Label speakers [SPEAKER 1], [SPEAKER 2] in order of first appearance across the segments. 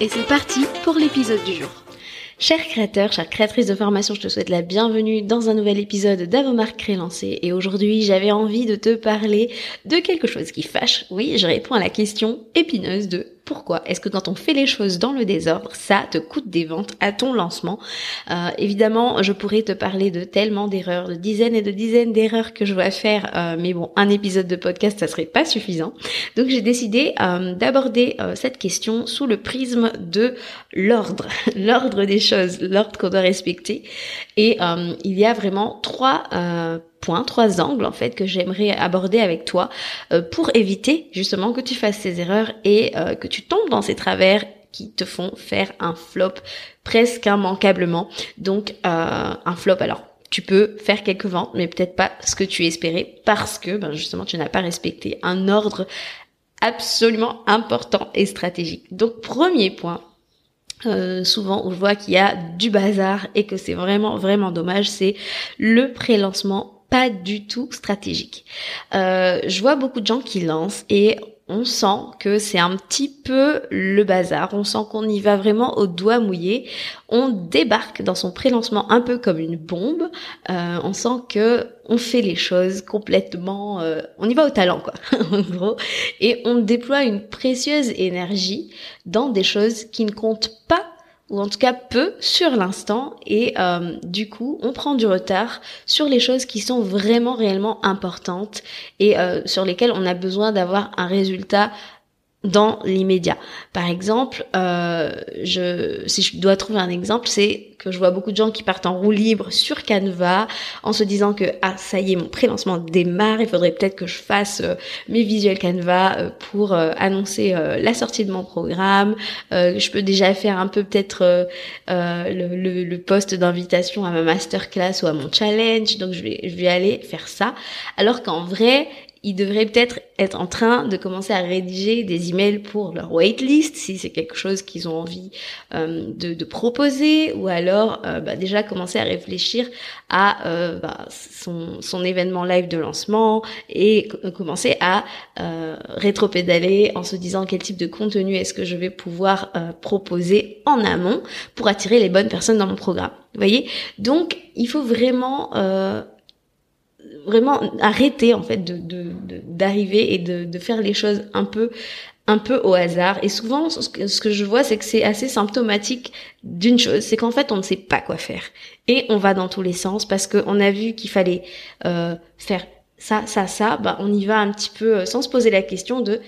[SPEAKER 1] et c'est parti pour l'épisode du jour. Chers créateurs, chères créatrices de formation, je te souhaite la bienvenue dans un nouvel épisode d'Avomark Crélancé. Et aujourd'hui, j'avais envie de te parler de quelque chose qui fâche. Oui, je réponds à la question épineuse de pourquoi est-ce que quand on fait les choses dans le désordre, ça te coûte des ventes à ton lancement? Euh, Évidemment, je pourrais te parler de tellement d'erreurs, de dizaines et de dizaines d'erreurs que je dois faire, euh, mais bon, un épisode de podcast, ça serait pas suffisant. Donc j'ai décidé euh, d'aborder cette question sous le prisme de l'ordre, l'ordre des choses, l'ordre qu'on doit respecter. Et il y a vraiment trois points, trois angles en fait que j'aimerais aborder avec toi euh, pour éviter justement que tu fasses ces erreurs et euh, que tu tombes dans ces travers qui te font faire un flop presque immanquablement. Donc euh, un flop alors tu peux faire quelques ventes, mais peut-être pas ce que tu espérais parce que ben, justement tu n'as pas respecté un ordre absolument important et stratégique. Donc premier point, euh, souvent on voit qu'il y a du bazar et que c'est vraiment vraiment dommage, c'est le pré-lancement pas du tout stratégique. Euh, je vois beaucoup de gens qui lancent et on sent que c'est un petit peu le bazar, on sent qu'on y va vraiment au doigt mouillé, on débarque dans son pré-lancement un peu comme une bombe, euh, on sent que on fait les choses complètement, euh, on y va au talent quoi, en gros, et on déploie une précieuse énergie dans des choses qui ne comptent pas ou en tout cas peu sur l'instant. Et euh, du coup on prend du retard sur les choses qui sont vraiment réellement importantes et euh, sur lesquelles on a besoin d'avoir un résultat dans l'immédiat. Par exemple, euh, je, si je dois trouver un exemple, c'est que je vois beaucoup de gens qui partent en roue libre sur Canva en se disant que ah ça y est mon pré-lancement démarre, il faudrait peut-être que je fasse euh, mes visuels Canva euh, pour euh, annoncer la sortie de mon programme. je peux déjà faire un peu peut-être le, le, le post d'invitation à ma masterclass ou à mon challenge. Donc je vais je vais aller faire ça. Alors qu'en vrai ils devraient peut-être être en train de commencer à rédiger des emails pour leur waitlist si c'est quelque chose qu'ils ont envie euh, de, de, proposer ou alors euh, bah, déjà commencer à réfléchir à euh, bah, son, son, événement live de lancement et commencer à rétropédaler en se disant quel type de contenu est-ce que je vais pouvoir proposer en amont pour attirer les bonnes personnes dans mon programme. Vous voyez? Donc il faut vraiment vraiment arrêter en fait de d'arriver et de, de faire les choses un peu un peu au hasard. Et souvent ce que, ce que je vois c'est que c'est assez symptomatique d'une chose c'est qu'en fait on ne sait pas quoi faire. Et on va dans tous les sens parce qu'on a vu qu'il fallait euh, faire ça ça ça. Bah on y va un petit peu euh, sans se poser la question de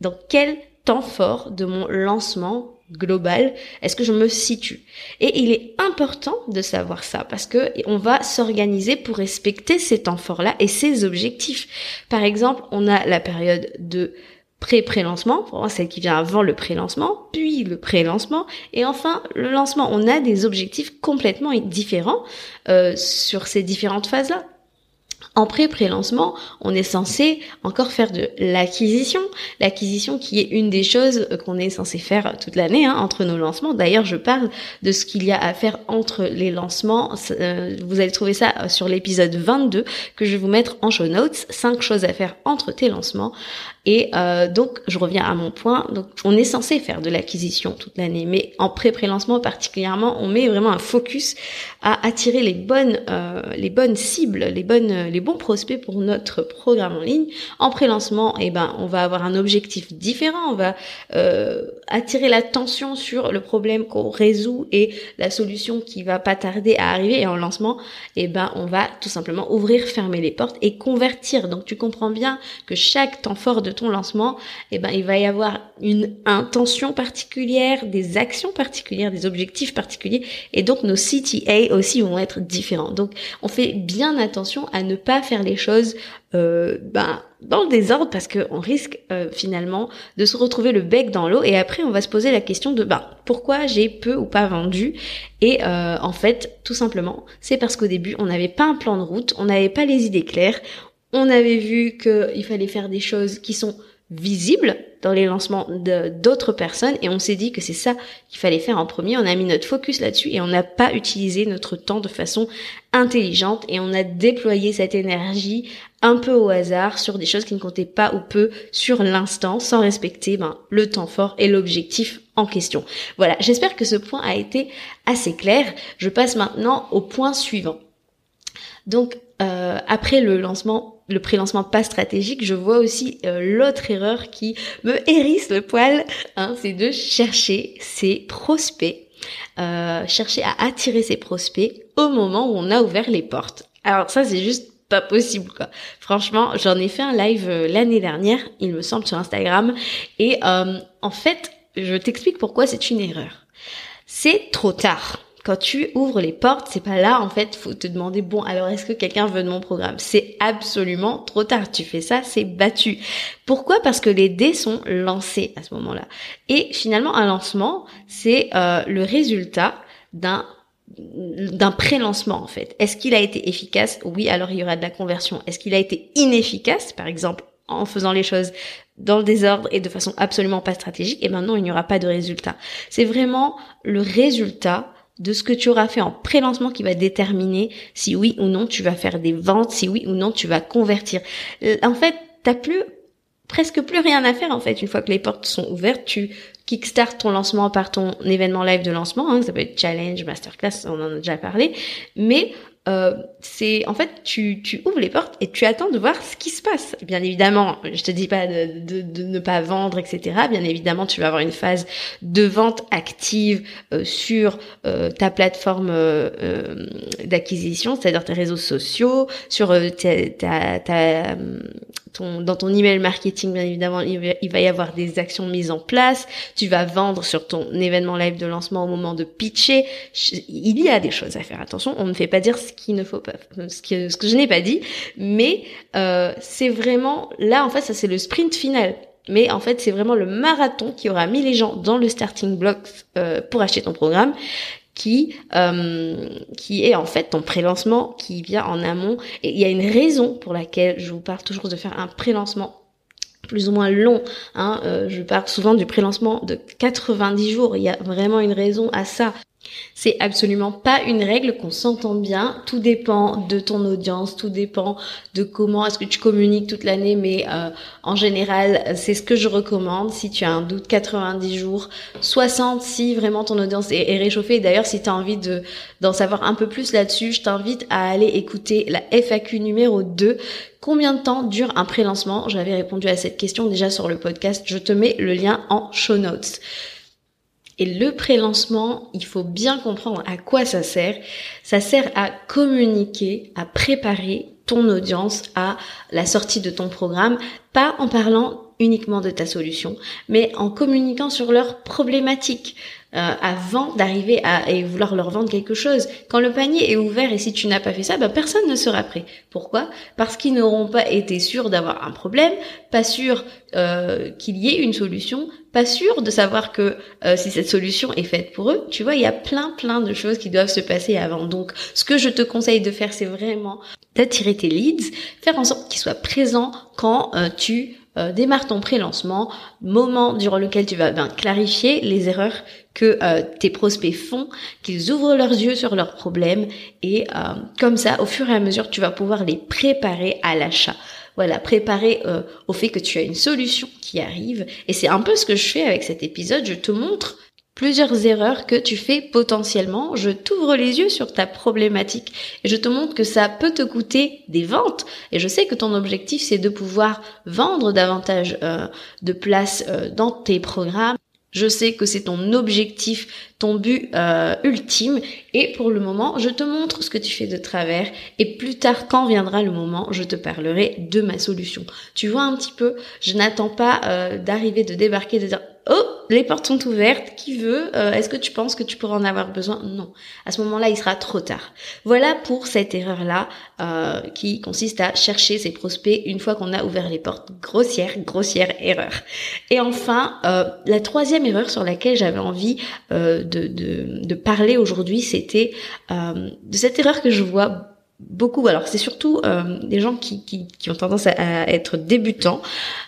[SPEAKER 1] dans quel temps fort de mon lancement global Est-ce que je me situe? Et il est important de savoir ça parce que on va s'organiser pour respecter ces temps forts-là et ces objectifs. Par exemple, on a la période de pré-pré-lancement, celle qui vient avant le pré-lancement, puis le pré-lancement, et enfin le lancement. On a des objectifs complètement différents euh, sur ces différentes phases-là. En pré-pré-lancement, on est censé encore faire de l'acquisition, l'acquisition qui est une des choses qu'on est censé faire toute l'année hein, entre nos lancements. D'ailleurs, je parle de ce qu'il y a à faire entre les lancements. Euh, vous allez trouver ça sur l'épisode 22 que je vais vous mettre en show notes. Cinq choses à faire entre tes lancements. Et euh, donc, je reviens à mon point. Donc, on est censé faire de l'acquisition toute l'année, mais en pré-pré-lancement particulièrement, on met vraiment un focus à attirer les bonnes, euh, les bonnes cibles, les bonnes, les bons prospects pour notre programme en ligne. En pré-lancement, eh ben, on va avoir un objectif différent. On va euh, attirer l'attention sur le problème qu'on résout et la solution qui va pas tarder à arriver. Et en lancement, eh ben, on va tout simplement ouvrir, fermer les portes et convertir. Donc, tu comprends bien que chaque temps fort de ton lancement, eh ben, il va y avoir une intention particulière, des actions particulières, des objectifs particuliers. Et donc, nos CTA aussi vont être différents. Donc, on fait bien attention à ne pas faire les choses euh, ben, dans le désordre parce qu'on risque euh, finalement de se retrouver le bec dans l'eau. Et après on va se poser la question de ben, pourquoi j'ai peu ou pas vendu. Et euh, en fait tout simplement c'est parce qu'au début on n'avait pas un plan de route, on n'avait pas les idées claires, on avait vu qu'il fallait faire des choses qui sont visibles dans les lancements d'autres personnes et on s'est dit que c'est ça qu'il fallait faire en premier. On a mis notre focus là-dessus et on n'a pas utilisé notre temps de façon intelligente et on a déployé cette énergie un peu au hasard sur des choses qui ne comptaient pas ou peu sur l'instant sans respecter ben, le temps fort et l'objectif en question. Voilà, j'espère que ce point a été assez clair. Je passe maintenant au point suivant. Donc euh, après le lancement le pré-lancement pas stratégique, je vois aussi euh, l'autre erreur qui me hérisse le poil, hein, c'est de chercher ses prospects, euh, chercher à attirer ses prospects au moment où on a ouvert les portes. Alors ça c'est juste pas possible quoi. Franchement, j'en ai fait un live l'année dernière, il me semble sur Instagram, et en fait, je t'explique pourquoi c'est une erreur. C'est trop tard quand tu ouvres les portes, c'est pas là en fait, faut te demander bon alors est-ce que quelqu'un veut de mon programme? C'est absolument trop tard. Tu fais ça, c'est battu. Pourquoi? Parce que les dés sont lancés à ce moment-là. Et finalement, un lancement, c'est euh, le résultat d'un d'un pré-lancement en fait. Est-ce qu'il a été efficace? Oui, alors il y aura de la conversion. Est-ce qu'il a été inefficace? Par exemple, en faisant les choses dans le désordre et de façon absolument pas stratégique, et maintenant il n'y aura pas de résultat. C'est vraiment le résultat de ce que tu auras fait en pré-lancement qui va déterminer si oui ou non tu vas faire des ventes, si oui ou non tu vas convertir. En fait, t'as plus presque plus rien à faire en fait une fois que les portes sont ouvertes. Tu kickstart ton lancement par ton événement live de lancement, hein, ça peut être challenge, masterclass, on en a déjà parlé, mais euh, c'est en fait tu, tu ouvres les portes et tu attends de voir ce qui se passe. Bien évidemment, je te dis pas de, de, de ne pas vendre, etc. Bien évidemment, tu vas avoir une phase de vente active euh, sur euh, ta plateforme euh, d'acquisition, c'est-à-dire tes réseaux sociaux, sur ta, ta, ta ton, dans ton email marketing, bien évidemment, il va, y avoir des actions mises en place. Tu vas vendre sur ton événement live de lancement au moment de pitcher. Il y a des choses à faire. Attention, on ne fait pas dire ce qu'il ne faut pas, ce que, ce que je n'ai pas dit, mais euh, c'est vraiment là en fait ça c'est le sprint final. Mais en fait, c'est vraiment le marathon qui aura mis les gens dans le starting block euh, pour acheter ton programme, qui euh, qui est en fait ton pré-lancement qui vient en amont. Et il y a une raison pour laquelle je vous parle toujours de faire un pré-lancement plus ou moins long. Hein. Euh, je parle souvent du pré-lancement de 90 jours. Il y a vraiment une raison à ça. C'est absolument pas une règle qu'on s'entend bien. Tout dépend de ton audience, tout dépend de comment est-ce que tu communiques toute l'année. Mais euh, en général, c'est ce que je recommande. Si tu as un doute, 90 jours, 60 si vraiment ton audience est, réchauffée. D'ailleurs, si tu as envie de d'en savoir un peu plus là-dessus, je t'invite à aller écouter la FAQ numéro 2 Combien de temps dure un pré-lancement? J'avais répondu à cette question déjà sur le podcast. Je te mets le lien en show notes. Et le pré-lancement, il faut bien comprendre à quoi ça sert. Ça sert à communiquer, à préparer ton audience à la sortie de ton programme, pas en parlant uniquement de ta solution, mais en communiquant sur leurs problématiques. Euh, avant d'arriver à et vouloir leur vendre quelque chose. Quand le panier est ouvert et si tu n'as pas fait ça, ben personne ne sera prêt. Pourquoi? Parce qu'ils n'auront pas été sûrs d'avoir un problème, pas sûrs euh, qu'il y ait une solution, pas sûrs de savoir que euh, si cette solution est faite pour eux. Tu vois, il y a plein plein de choses qui doivent se passer avant. Donc, ce que je te conseille de faire, c'est vraiment d'attirer tes leads, faire en sorte qu'ils soient présents quand tu euh, démarre ton pré-lancement, moment durant lequel tu vas ben, clarifier les erreurs que euh, tes prospects font, qu'ils ouvrent leurs yeux sur leurs problèmes et euh, comme ça, au fur et à mesure, tu vas pouvoir les préparer à l'achat. Voilà, préparer au fait que tu as une solution qui arrive. Et c'est un peu ce que je fais avec cet épisode. Je te montre plusieurs erreurs que tu fais potentiellement. Je t'ouvre les yeux sur ta problématique et je te montre que ça peut te coûter des ventes. Et je sais que ton objectif, c'est de pouvoir vendre davantage euh, de places euh, dans tes programmes. Je sais que c'est ton objectif, ton but euh, ultime. Et pour le moment, je te montre ce que tu fais de travers. Et plus tard, quand viendra le moment, je te parlerai de ma solution. Tu vois un petit peu, je n'attends pas d'arriver, de débarquer, de dire Oh, les portes sont ouvertes. Qui veut euh, Est-ce que tu penses que tu pourras en avoir besoin? Non. À ce moment-là, il sera trop tard. Voilà pour cette erreur-là euh, qui consiste à chercher ses prospects une fois qu'on a ouvert les portes. Grossière, grossière erreur. Et enfin, euh, la troisième erreur sur laquelle j'avais envie de, de, de, parler aujourd'hui, c'était de cette erreur que je vois beaucoup, alors c'est surtout euh, des gens qui, qui, qui, ont tendance à, être débutants,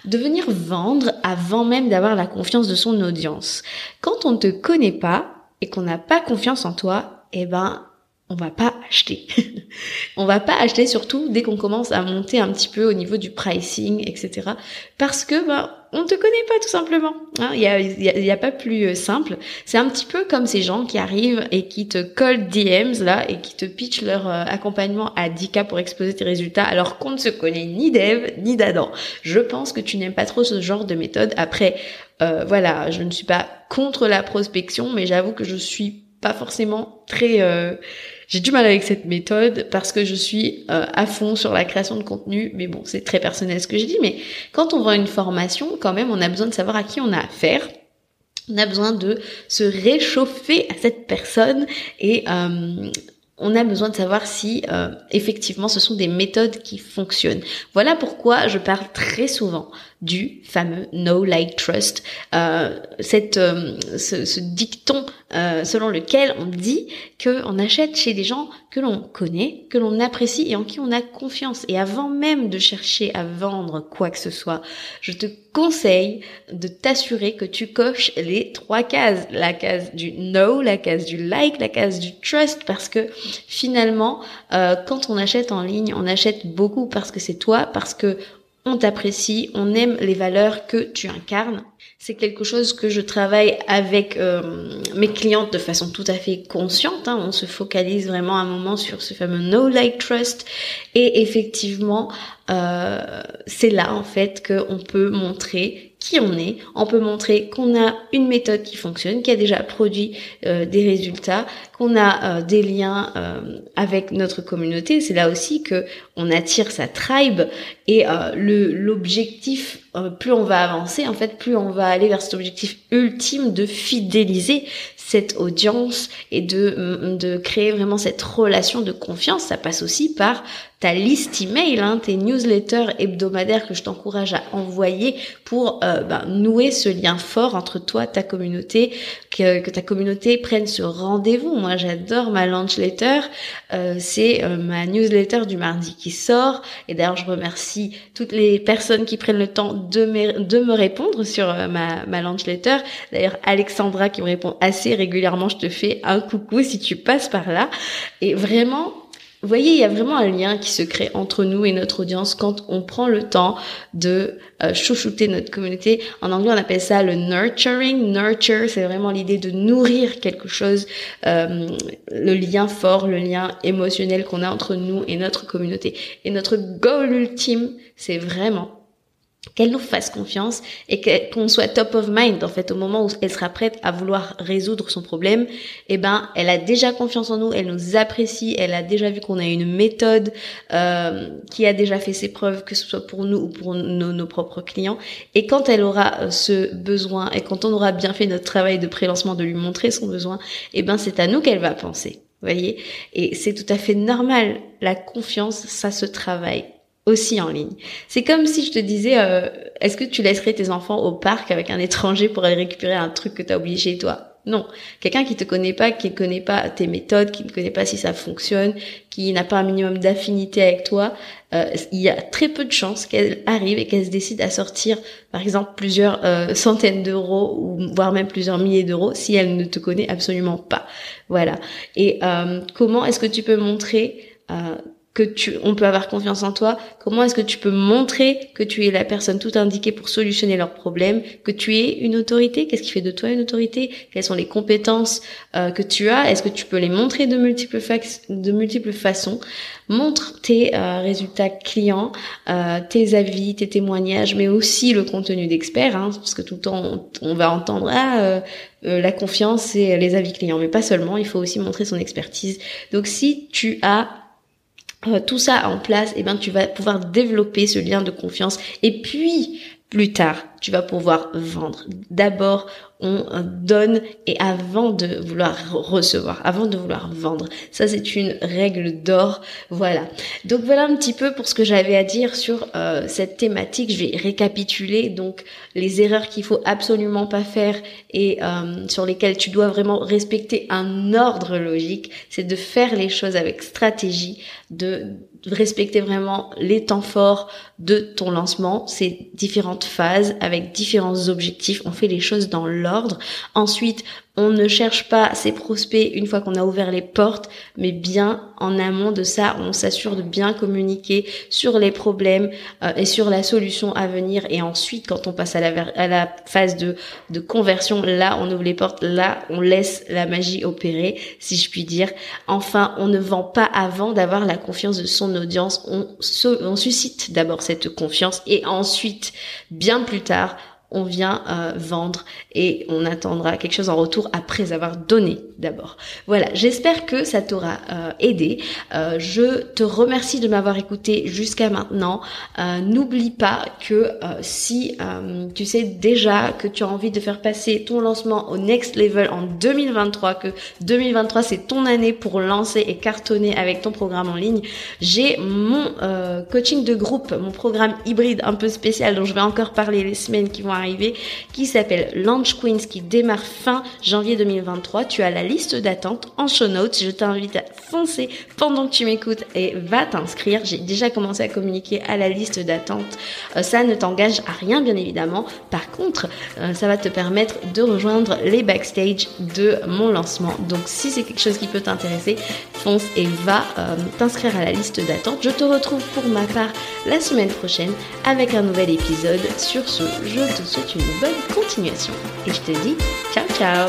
[SPEAKER 1] de venir vendre avant même d'avoir la confiance de son audience. Quand on ne te connaît pas et qu'on n'a pas confiance en toi, eh ben on va pas acheter. on va pas acheter surtout dès qu'on commence à monter un petit peu au niveau du pricing, etc. Parce que ben on te connaît pas tout simplement. Hein. Il hein, y, a, y, pas plus euh, simple. C'est un petit peu comme ces gens qui arrivent et qui te collent DMs là et qui te pitchent leur euh, accompagnement à 10K pour exposer tes résultats alors qu'on ne se connaît ni d'Eve ni d'Adam. Je pense que tu n'aimes pas trop ce genre de méthode. Après, euh, voilà, je ne suis pas contre la prospection, mais j'avoue que je suis pas forcément très j'ai du mal avec cette méthode parce que je suis euh, à fond sur la création de contenu, mais bon, c'est très personnel ce que je dis, mais quand on vend une formation, quand même, on a besoin de savoir à qui on a affaire. On a besoin de se réchauffer à cette personne et euh, on a besoin de savoir si euh, effectivement ce sont des méthodes qui fonctionnent. Voilà pourquoi je parle très souvent du fameux no like trust, euh, cette, euh, ce, ce, dicton euh, selon lequel on dit que on achète chez des gens que l'on connaît, que l'on apprécie et en qui on a confiance. Et avant même de chercher à vendre quoi que ce soit, je te conseille de t'assurer que tu coches les trois cases, la case du no, la case du like, la case du trust, parce que finalement, euh, quand on achète en ligne, on achète beaucoup parce que c'est toi, parce que on t'apprécie, on aime les valeurs que tu incarnes. C'est quelque chose que je travaille avec euh, mes clientes de façon tout à fait consciente. Hein. On se focalise vraiment un moment sur ce fameux no like trust et effectivement, euh, c'est là en fait qu'on peut montrer qui on est. On peut montrer qu'on a une méthode qui fonctionne, qui a déjà produit euh, des résultats, qu'on a euh, des liens euh, avec notre communauté. C'est là aussi que on attire sa tribe et le l'objectif plus on va avancer en fait plus on va aller vers cet objectif ultime de fidéliser cette audience et de, de créer vraiment cette relation de confiance, ça passe aussi par ta liste email, hein, tes newsletters hebdomadaires que je t'encourage à envoyer pour euh, ben, nouer ce lien fort entre toi, ta communauté, que, que ta communauté prenne ce rendez-vous. Moi, j'adore ma launch letter. Euh, c'est euh, ma newsletter du mardi qui sort. Et d'ailleurs, je remercie toutes les personnes qui prennent le temps de me, répondre sur ma, ma launch letter. D'ailleurs, Alexandra qui me répond assez régulièrement, je te fais un coucou si tu passes par là. Et vraiment, vous voyez, il y a vraiment un lien qui se crée entre nous et notre audience quand on prend le temps de euh, chouchouter notre communauté. En anglais, on appelle ça le nurturing. Nurture, c'est vraiment l'idée de nourrir quelque chose, euh, le lien fort, le lien émotionnel qu'on a entre nous et notre communauté. Et notre goal ultime, c'est vraiment qu'elle nous fasse confiance et qu'on soit top of mind en fait au moment où elle sera prête à vouloir résoudre son problème eh ben elle a déjà confiance en nous elle nous apprécie elle a déjà vu qu'on a une méthode euh, qui a déjà fait ses preuves que ce soit pour nous ou pour nos, nos propres clients. Et quand elle aura euh, ce besoin et quand on aura bien fait notre travail de prélancement de lui montrer son besoin eh ben c'est à nous qu'elle va penser voyez? Et c'est tout à fait normal la confiance ça se travaille aussi en ligne. C'est comme si je te disais, euh, est-ce que tu laisserais tes enfants au parc avec un étranger pour aller récupérer un truc que tu as oublié chez toi? Non. Quelqu'un qui te connaît pas, qui ne connaît pas tes méthodes, qui ne connaît pas si ça fonctionne, qui n'a pas un minimum d'affinité avec toi, euh, il y a très peu de chances qu'elle arrive et qu'elle se décide à sortir, par exemple, plusieurs euh, centaines d'euros ou voire même plusieurs milliers d'euros si elle ne te connaît absolument pas. Voilà. Et comment est-ce que tu peux montrer que tu, on peut avoir confiance en toi Comment est-ce que tu peux montrer que tu es la personne tout indiquée pour solutionner leurs problèmes, que tu es une autorité? Qu'est-ce qui fait de toi une autorité? Quelles sont les compétences euh, que tu as? Est-ce que tu peux les montrer de multiples, de multiples façons? Montre tes euh, résultats clients, euh, tes avis, tes témoignages, mais aussi le contenu d'expert, hein, parce que tout le temps on, va entendre ah la confiance et les avis clients, mais pas seulement. Il faut aussi montrer son expertise. Donc si tu as euh, tout ça en place, eh ben tu vas pouvoir développer ce lien de confiance. Et puis plus tard, tu vas pouvoir vendre. D'abord, on donne et avant de vouloir recevoir, avant de vouloir vendre. Ça, c'est une règle d'or. Voilà. Donc voilà un petit peu pour ce que j'avais à dire sur euh, cette thématique. Je vais récapituler donc les erreurs qu'il faut absolument pas faire et euh, sur lesquelles tu dois vraiment respecter un ordre logique. C'est de faire les choses avec stratégie, de respecter vraiment les temps forts de ton lancement, ces différentes phases avec différents objectifs. On fait les choses dans l'ordre. Ensuite, on ne cherche pas ses prospects une fois qu'on a ouvert les portes, mais bien en amont de ça, on s'assure de bien communiquer sur les problèmes euh, et sur la solution à venir. Et ensuite, quand on passe à la, à la phase de, conversion, là, on ouvre les portes, là, on laisse la magie opérer, si je puis dire. Enfin, on ne vend pas avant d'avoir la confiance de son audience. On suscite d'abord cette confiance et ensuite, bien plus tard, on vient euh, vendre et on attendra quelque chose en retour après avoir donné d'abord. Voilà, j'espère que ça t'aura euh, aidé. Euh, je te remercie de m'avoir écouté jusqu'à maintenant. N'oublie pas que si tu sais déjà que tu as envie de faire passer ton lancement au next level en 2023, que 2023 c'est ton année pour lancer et cartonner avec ton programme en ligne, j'ai mon coaching de groupe, mon programme hybride un peu spécial dont je vais encore parler les semaines qui vont qui s'appelle Launch Queens qui démarre fin janvier 2023. Tu as la liste d'attente en show notes. Je t'invite à foncer pendant que tu m'écoutes et va t'inscrire. J'ai déjà commencé à communiquer à la liste d'attente. Euh, ça ne t'engage à rien bien évidemment. Par contre, euh, ça va te permettre de rejoindre les backstage de mon lancement. Donc si c'est quelque chose qui peut t'intéresser, fonce et va euh, t'inscrire à la liste d'attente. Je te retrouve pour ma part la semaine prochaine avec un nouvel épisode. Sur ce, je te souhaite une bonne continuation. Et je te dis ciao ciao